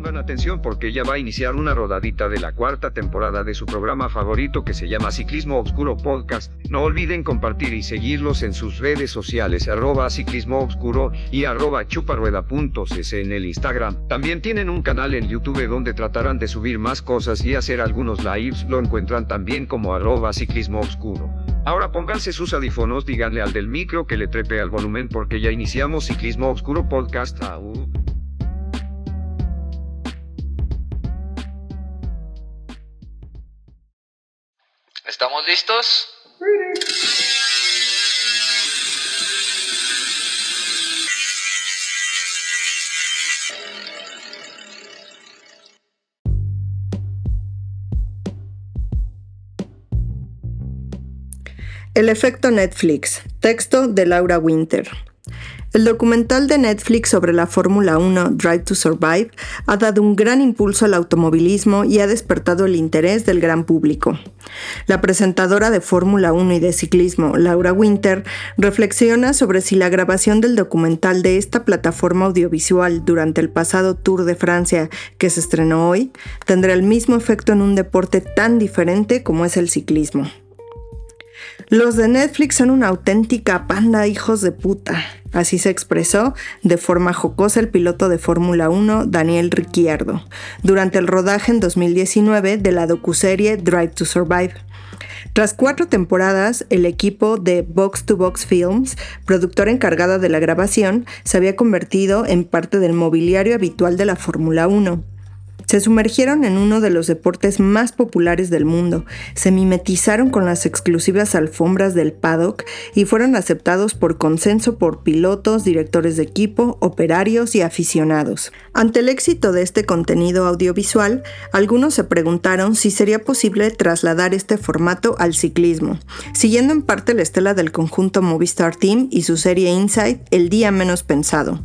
Pongan atención porque ya va a iniciar una rodadita de la cuarta temporada de su programa favorito que se llama Ciclismo Obscuro Podcast. No olviden compartir y seguirlos en sus redes sociales arroba ciclismo y arroba chuparueda.cc en el Instagram. También tienen un canal en YouTube donde tratarán de subir más cosas y hacer algunos lives. Lo encuentran también como arroba ciclismo obscuro. Ahora pónganse sus audífonos, díganle al del micro que le trepe al volumen porque ya iniciamos Ciclismo Obscuro Podcast. Au. ¿Estamos listos? El efecto Netflix. Texto de Laura Winter. El documental de Netflix sobre la Fórmula 1 Drive to Survive ha dado un gran impulso al automovilismo y ha despertado el interés del gran público. La presentadora de Fórmula 1 y de ciclismo, Laura Winter, reflexiona sobre si la grabación del documental de esta plataforma audiovisual durante el pasado Tour de Francia que se estrenó hoy tendrá el mismo efecto en un deporte tan diferente como es el ciclismo. Los de Netflix son una auténtica panda hijos de puta. Así se expresó de forma jocosa el piloto de Fórmula 1 Daniel Ricciardo durante el rodaje en 2019 de la docuserie Drive to Survive. Tras cuatro temporadas, el equipo de Box to Box Films, productora encargada de la grabación, se había convertido en parte del mobiliario habitual de la Fórmula 1 se sumergieron en uno de los deportes más populares del mundo, se mimetizaron con las exclusivas alfombras del paddock y fueron aceptados por consenso por pilotos, directores de equipo, operarios y aficionados. Ante el éxito de este contenido audiovisual, algunos se preguntaron si sería posible trasladar este formato al ciclismo, siguiendo en parte la estela del conjunto Movistar Team y su serie Inside, El Día Menos Pensado.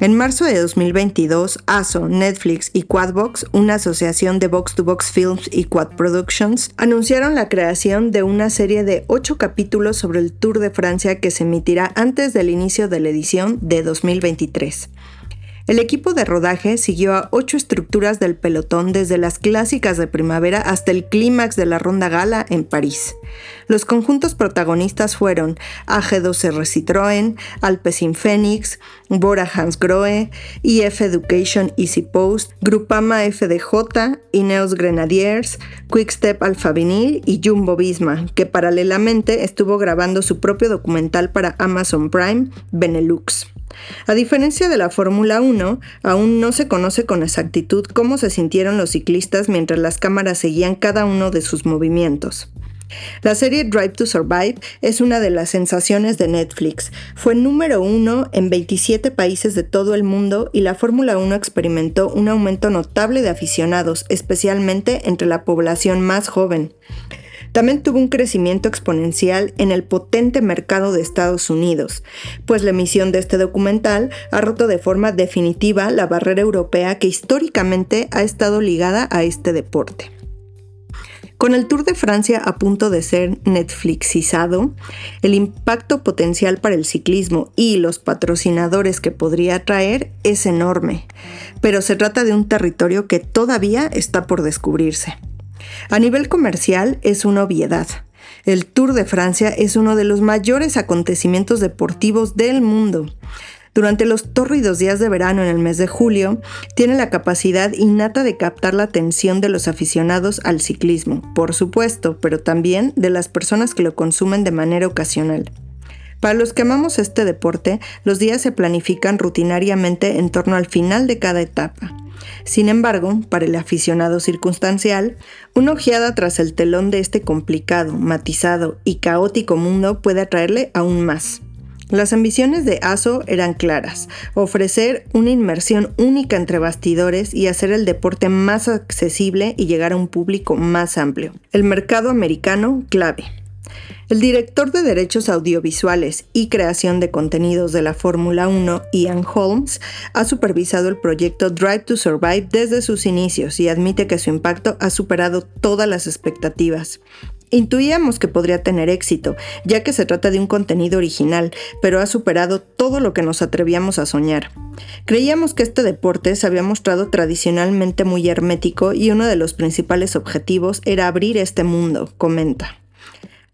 En marzo de 2022, ASO, Netflix y Quadbox, una asociación de Box to Box Films y Quad Productions, anunciaron la creación de una serie de ocho capítulos sobre el Tour de Francia que se emitirá antes del inicio de la edición de 2023. El equipo de rodaje siguió a ocho estructuras del pelotón desde las clásicas de primavera hasta el clímax de la ronda gala en París. Los conjuntos protagonistas fueron AG2R Citroën, Alpecin Phoenix, Bora Hansgrohe, IF Education Easy Post, Grupama FDJ, Ineos Grenadiers, Quickstep Alfa Vinyl y Jumbo Visma, que paralelamente estuvo grabando su propio documental para Amazon Prime, Benelux. A diferencia de la Fórmula 1, aún no se conoce con exactitud cómo se sintieron los ciclistas mientras las cámaras seguían cada uno de sus movimientos. La serie Drive to Survive es una de las sensaciones de Netflix. Fue número uno en 27 países de todo el mundo y la Fórmula 1 experimentó un aumento notable de aficionados, especialmente entre la población más joven. También tuvo un crecimiento exponencial en el potente mercado de Estados Unidos, pues la emisión de este documental ha roto de forma definitiva la barrera europea que históricamente ha estado ligada a este deporte. Con el Tour de Francia a punto de ser Netflixizado, el impacto potencial para el ciclismo y los patrocinadores que podría traer es enorme, pero se trata de un territorio que todavía está por descubrirse. A nivel comercial es una obviedad. El Tour de Francia es uno de los mayores acontecimientos deportivos del mundo. Durante los tórridos días de verano en el mes de julio, tiene la capacidad innata de captar la atención de los aficionados al ciclismo, por supuesto, pero también de las personas que lo consumen de manera ocasional. Para los que amamos este deporte, los días se planifican rutinariamente en torno al final de cada etapa. Sin embargo, para el aficionado circunstancial, una ojeada tras el telón de este complicado, matizado y caótico mundo puede atraerle aún más. Las ambiciones de ASO eran claras, ofrecer una inmersión única entre bastidores y hacer el deporte más accesible y llegar a un público más amplio. El mercado americano clave. El director de derechos audiovisuales y creación de contenidos de la Fórmula 1, Ian Holmes, ha supervisado el proyecto Drive to Survive desde sus inicios y admite que su impacto ha superado todas las expectativas. Intuíamos que podría tener éxito, ya que se trata de un contenido original, pero ha superado todo lo que nos atrevíamos a soñar. Creíamos que este deporte se había mostrado tradicionalmente muy hermético y uno de los principales objetivos era abrir este mundo, comenta.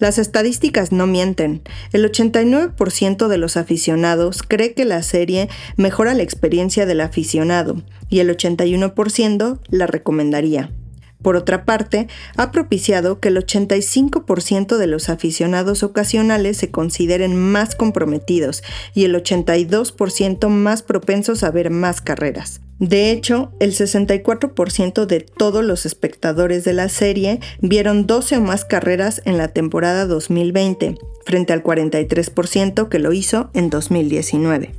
Las estadísticas no mienten. El 89% de los aficionados cree que la serie mejora la experiencia del aficionado y el 81% la recomendaría. Por otra parte, ha propiciado que el 85% de los aficionados ocasionales se consideren más comprometidos y el 82% más propensos a ver más carreras. De hecho, el 64% de todos los espectadores de la serie vieron 12 o más carreras en la temporada 2020, frente al 43% que lo hizo en 2019.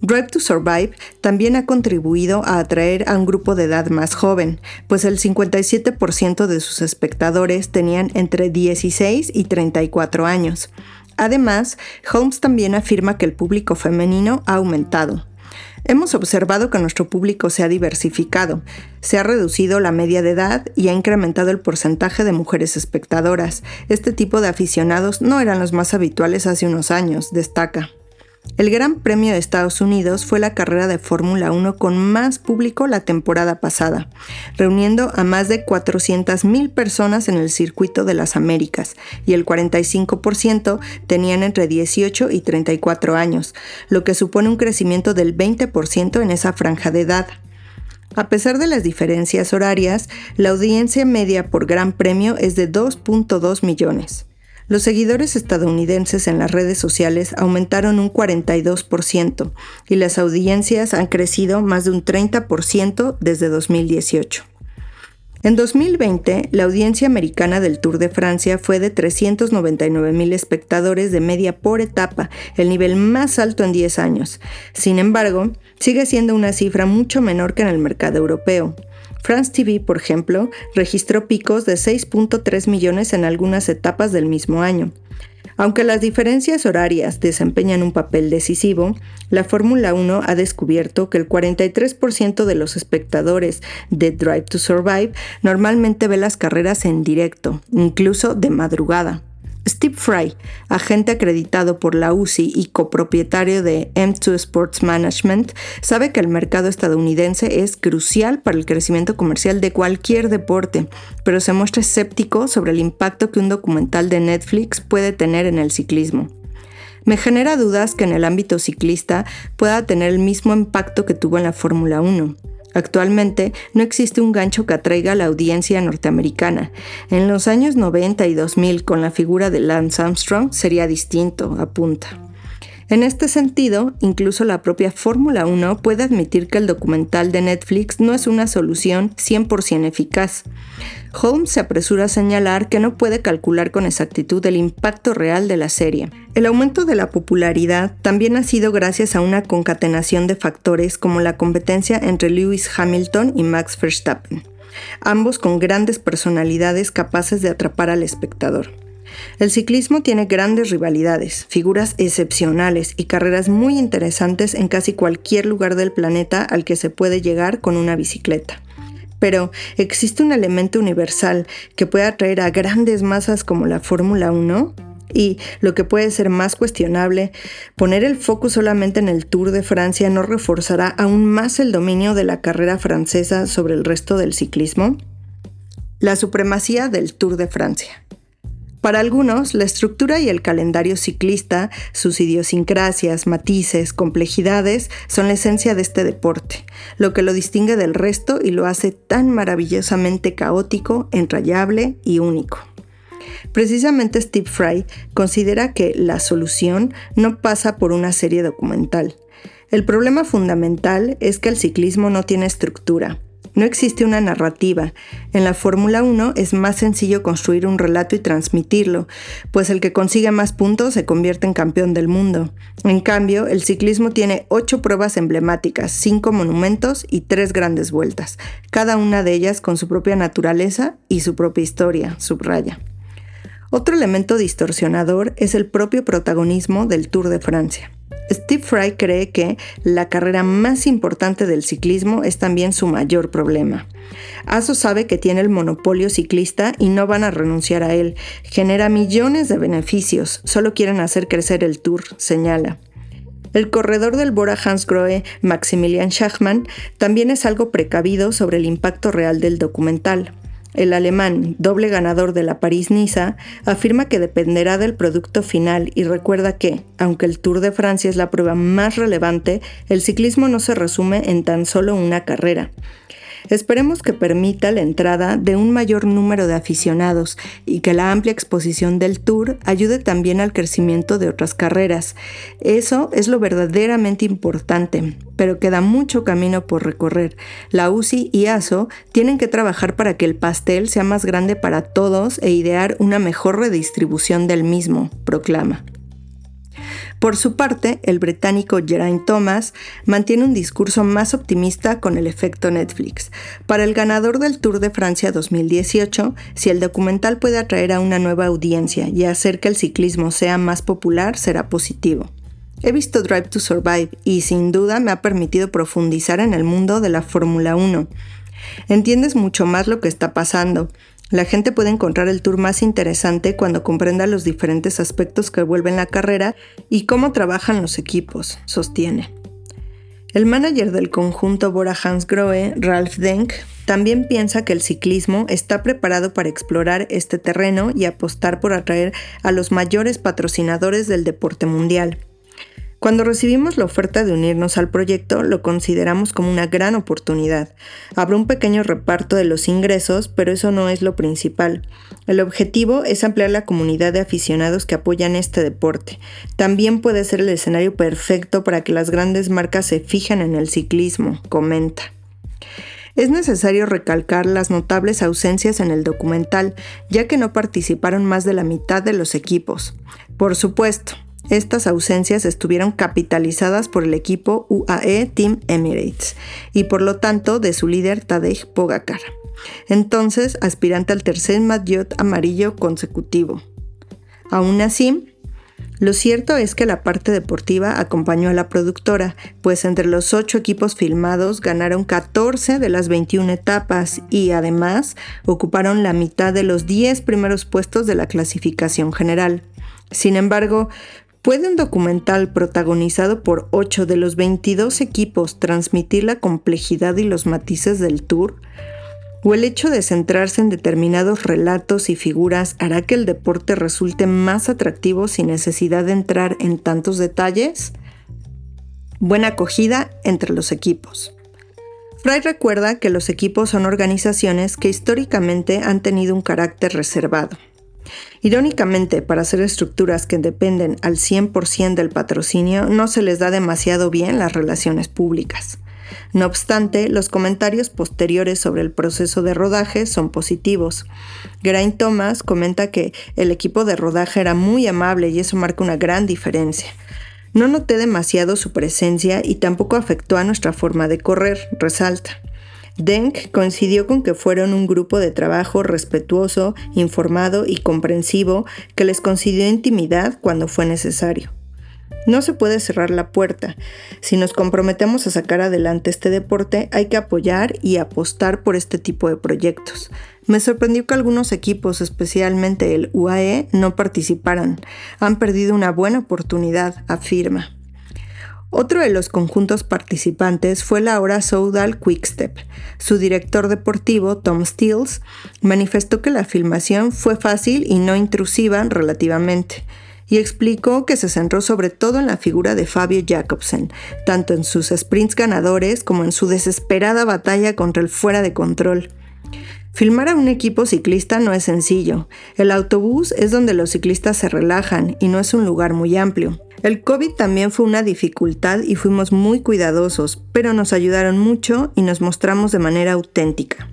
Drive to Survive también ha contribuido a atraer a un grupo de edad más joven, pues el 57% de sus espectadores tenían entre 16 y 34 años. Además, Holmes también afirma que el público femenino ha aumentado. Hemos observado que nuestro público se ha diversificado, se ha reducido la media de edad y ha incrementado el porcentaje de mujeres espectadoras. Este tipo de aficionados no eran los más habituales hace unos años, destaca. El Gran Premio de Estados Unidos fue la carrera de Fórmula 1 con más público la temporada pasada, reuniendo a más de 400.000 personas en el circuito de las Américas y el 45% tenían entre 18 y 34 años, lo que supone un crecimiento del 20% en esa franja de edad. A pesar de las diferencias horarias, la audiencia media por Gran Premio es de 2.2 millones. Los seguidores estadounidenses en las redes sociales aumentaron un 42% y las audiencias han crecido más de un 30% desde 2018. En 2020, la audiencia americana del Tour de Francia fue de 399 mil espectadores de media por etapa, el nivel más alto en 10 años. Sin embargo, sigue siendo una cifra mucho menor que en el mercado europeo. France TV, por ejemplo, registró picos de 6.3 millones en algunas etapas del mismo año. Aunque las diferencias horarias desempeñan un papel decisivo, la Fórmula 1 ha descubierto que el 43% de los espectadores de Drive to Survive normalmente ve las carreras en directo, incluso de madrugada. Steve Fry, agente acreditado por la UCI y copropietario de M2 Sports Management, sabe que el mercado estadounidense es crucial para el crecimiento comercial de cualquier deporte, pero se muestra escéptico sobre el impacto que un documental de Netflix puede tener en el ciclismo. Me genera dudas que en el ámbito ciclista pueda tener el mismo impacto que tuvo en la Fórmula 1. Actualmente no existe un gancho que atraiga a la audiencia norteamericana. En los años 90 y 2000 con la figura de Lance Armstrong sería distinto, apunta. En este sentido, incluso la propia Fórmula 1 puede admitir que el documental de Netflix no es una solución 100% eficaz. Holmes se apresura a señalar que no puede calcular con exactitud el impacto real de la serie. El aumento de la popularidad también ha sido gracias a una concatenación de factores como la competencia entre Lewis Hamilton y Max Verstappen, ambos con grandes personalidades capaces de atrapar al espectador. El ciclismo tiene grandes rivalidades, figuras excepcionales y carreras muy interesantes en casi cualquier lugar del planeta al que se puede llegar con una bicicleta. Pero existe un elemento universal que puede atraer a grandes masas como la Fórmula 1 y, lo que puede ser más cuestionable, poner el foco solamente en el Tour de Francia no reforzará aún más el dominio de la carrera francesa sobre el resto del ciclismo. La supremacía del Tour de Francia. Para algunos, la estructura y el calendario ciclista, sus idiosincrasias, matices, complejidades, son la esencia de este deporte, lo que lo distingue del resto y lo hace tan maravillosamente caótico, entrañable y único. Precisamente Steve Fry considera que la solución no pasa por una serie documental. El problema fundamental es que el ciclismo no tiene estructura, no existe una narrativa. En la Fórmula 1 es más sencillo construir un relato y transmitirlo, pues el que consigue más puntos se convierte en campeón del mundo. En cambio, el ciclismo tiene ocho pruebas emblemáticas, cinco monumentos y tres grandes vueltas, cada una de ellas con su propia naturaleza y su propia historia, subraya. Otro elemento distorsionador es el propio protagonismo del Tour de Francia. Steve Fry cree que la carrera más importante del ciclismo es también su mayor problema. ASO sabe que tiene el monopolio ciclista y no van a renunciar a él. Genera millones de beneficios, solo quieren hacer crecer el tour, señala. El corredor del Bora Hansgrohe, Maximilian Schachmann, también es algo precavido sobre el impacto real del documental. El alemán, doble ganador de la París-Niza, afirma que dependerá del producto final y recuerda que, aunque el Tour de Francia es la prueba más relevante, el ciclismo no se resume en tan solo una carrera. Esperemos que permita la entrada de un mayor número de aficionados y que la amplia exposición del tour ayude también al crecimiento de otras carreras. Eso es lo verdaderamente importante, pero queda mucho camino por recorrer. La UCI y ASO tienen que trabajar para que el pastel sea más grande para todos e idear una mejor redistribución del mismo, proclama. Por su parte, el británico Geraint Thomas mantiene un discurso más optimista con el efecto Netflix. Para el ganador del Tour de Francia 2018, si el documental puede atraer a una nueva audiencia y hacer que el ciclismo sea más popular, será positivo. He visto Drive to Survive y sin duda me ha permitido profundizar en el mundo de la Fórmula 1. Entiendes mucho más lo que está pasando, la gente puede encontrar el tour más interesante cuando comprenda los diferentes aspectos que vuelven la carrera y cómo trabajan los equipos, sostiene. El manager del conjunto Bora Hansgrohe, Ralph Denk, también piensa que el ciclismo está preparado para explorar este terreno y apostar por atraer a los mayores patrocinadores del deporte mundial. Cuando recibimos la oferta de unirnos al proyecto, lo consideramos como una gran oportunidad. Habrá un pequeño reparto de los ingresos, pero eso no es lo principal. El objetivo es ampliar la comunidad de aficionados que apoyan este deporte. También puede ser el escenario perfecto para que las grandes marcas se fijen en el ciclismo, comenta. Es necesario recalcar las notables ausencias en el documental, ya que no participaron más de la mitad de los equipos. Por supuesto, estas ausencias estuvieron capitalizadas por el equipo UAE Team Emirates y por lo tanto de su líder Tadej Pogacar, entonces aspirante al tercer maillot amarillo consecutivo. Aún así, lo cierto es que la parte deportiva acompañó a la productora, pues entre los ocho equipos filmados ganaron 14 de las 21 etapas y además ocuparon la mitad de los 10 primeros puestos de la clasificación general. Sin embargo, ¿Puede un documental protagonizado por 8 de los 22 equipos transmitir la complejidad y los matices del tour? ¿O el hecho de centrarse en determinados relatos y figuras hará que el deporte resulte más atractivo sin necesidad de entrar en tantos detalles? Buena acogida entre los equipos. Fry recuerda que los equipos son organizaciones que históricamente han tenido un carácter reservado Irónicamente, para hacer estructuras que dependen al 100% del patrocinio, no se les da demasiado bien las relaciones públicas. No obstante, los comentarios posteriores sobre el proceso de rodaje son positivos. Grain Thomas comenta que el equipo de rodaje era muy amable y eso marca una gran diferencia. No noté demasiado su presencia y tampoco afectó a nuestra forma de correr, resalta. Denk coincidió con que fueron un grupo de trabajo respetuoso, informado y comprensivo que les concedió intimidad cuando fue necesario. No se puede cerrar la puerta. Si nos comprometemos a sacar adelante este deporte, hay que apoyar y apostar por este tipo de proyectos. Me sorprendió que algunos equipos, especialmente el UAE, no participaran. Han perdido una buena oportunidad, afirma. Otro de los conjuntos participantes fue la ahora Soudal Quickstep. Su director deportivo, Tom Stills, manifestó que la filmación fue fácil y no intrusiva relativamente, y explicó que se centró sobre todo en la figura de Fabio Jacobsen, tanto en sus sprints ganadores como en su desesperada batalla contra el fuera de control. Filmar a un equipo ciclista no es sencillo. El autobús es donde los ciclistas se relajan y no es un lugar muy amplio. El COVID también fue una dificultad y fuimos muy cuidadosos, pero nos ayudaron mucho y nos mostramos de manera auténtica.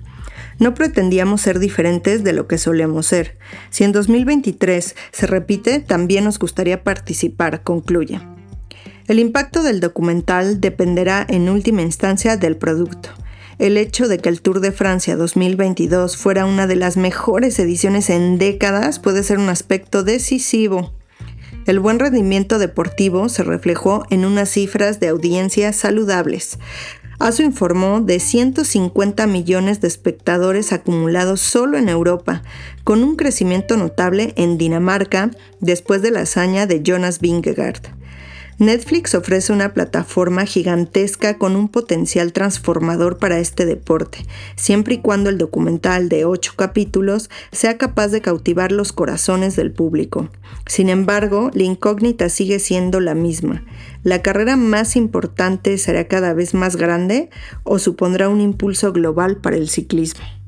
No pretendíamos ser diferentes de lo que solemos ser. Si en 2023 se repite, también nos gustaría participar, concluye. El impacto del documental dependerá en última instancia del producto. El hecho de que el Tour de Francia 2022 fuera una de las mejores ediciones en décadas puede ser un aspecto decisivo El buen rendimiento deportivo se reflejó en unas cifras de audiencia saludables. ASO informó de 150 millones de espectadores acumulados solo en Europa, con un crecimiento notable en Dinamarca después de la hazaña de Jonas Vingegaard. Netflix ofrece una plataforma gigantesca con un potencial transformador para este deporte, siempre y cuando el documental de ocho capítulos sea capaz de cautivar los corazones del público. Sin embargo, la incógnita sigue siendo la misma. ¿La carrera más importante será cada vez más grande o supondrá un impulso global para el ciclismo?